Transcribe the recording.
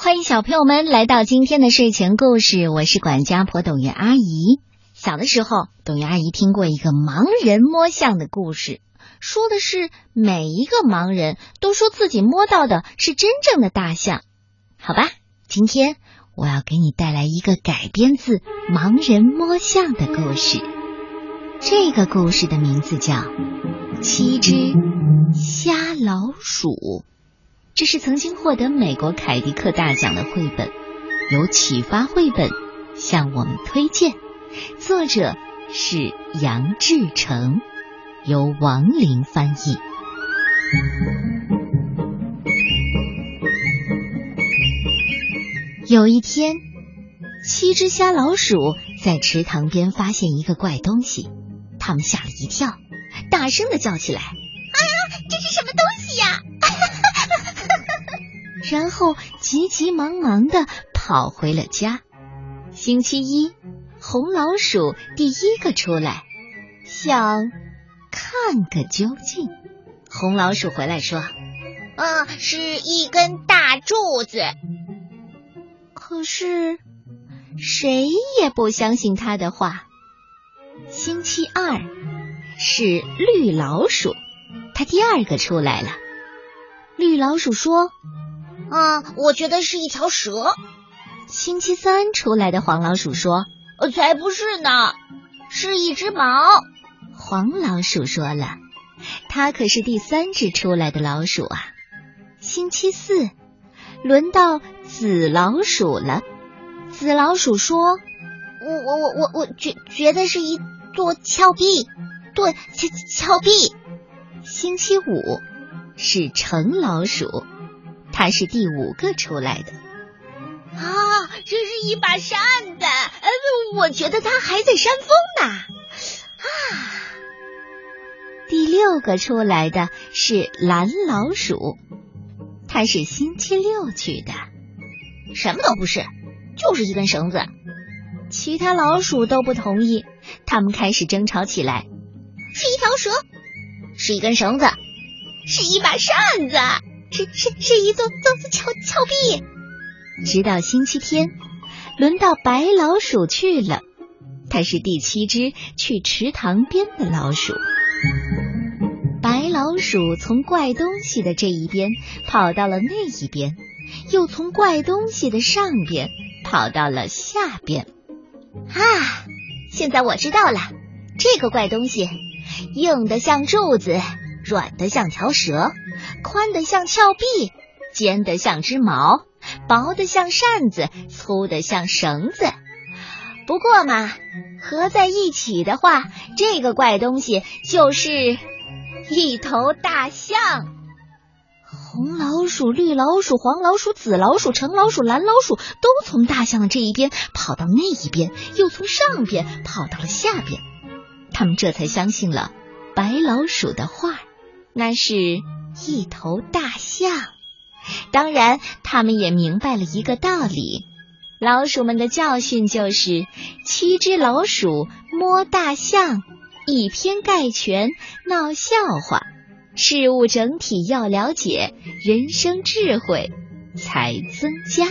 欢迎小朋友们来到今天的睡前故事。我是管家婆董月阿姨。小的时候，董月阿姨听过一个盲人摸象的故事，说的是每一个盲人都说自己摸到的是真正的大象。好吧，今天我要给你带来一个改编自《盲人摸象》的故事。这个故事的名字叫《七只瞎老鼠》。这是曾经获得美国凯迪克大奖的绘本，由启发绘本向我们推荐。作者是杨志成，由王林翻译。有一天，七只瞎老鼠在池塘边发现一个怪东西，他们吓了一跳，大声的叫起来：“啊，这是什么东西呀？”然后急急忙忙的跑回了家。星期一，红老鼠第一个出来，想看个究竟。红老鼠回来说：“啊，是一根大柱子。”可是谁也不相信他的话。星期二，是绿老鼠，它第二个出来了。绿老鼠说。啊，我觉得是一条蛇。星期三出来的黄老鼠说：“呃，才不是呢，是一只猫。”黄老鼠说了，它可是第三只出来的老鼠啊。星期四轮到紫老鼠了，紫老鼠说：“我我我我我觉觉得是一座峭壁，对，峭峭壁。”星期五是橙老鼠。他是第五个出来的啊！这是一把扇子，呃，我觉得它还在扇风呢。啊！第六个出来的是蓝老鼠，它是星期六去的，什么都不是，就是一根绳子。其他老鼠都不同意，他们开始争吵起来：是一条蛇，是一根绳子，是一把扇子。是是是一座座峭峭壁，直到星期天，轮到白老鼠去了。它是第七只去池塘边的老鼠。白老鼠从怪东西的这一边跑到了那一边，又从怪东西的上边跑到了下边。啊，现在我知道了，这个怪东西硬的像柱子，软的像条蛇。宽的像峭壁，尖的像只矛，薄的像扇子，粗的像绳子。不过嘛，合在一起的话，这个怪东西就是一头大象。红老鼠、绿老鼠、黄老鼠、紫老鼠、橙老鼠、蓝老鼠都从大象的这一边跑到那一边，又从上边跑到了下边。他们这才相信了白老鼠的话，那是。一头大象，当然，他们也明白了一个道理：老鼠们的教训就是，七只老鼠摸大象，以偏概全，闹笑话。事物整体要了解，人生智慧才增加。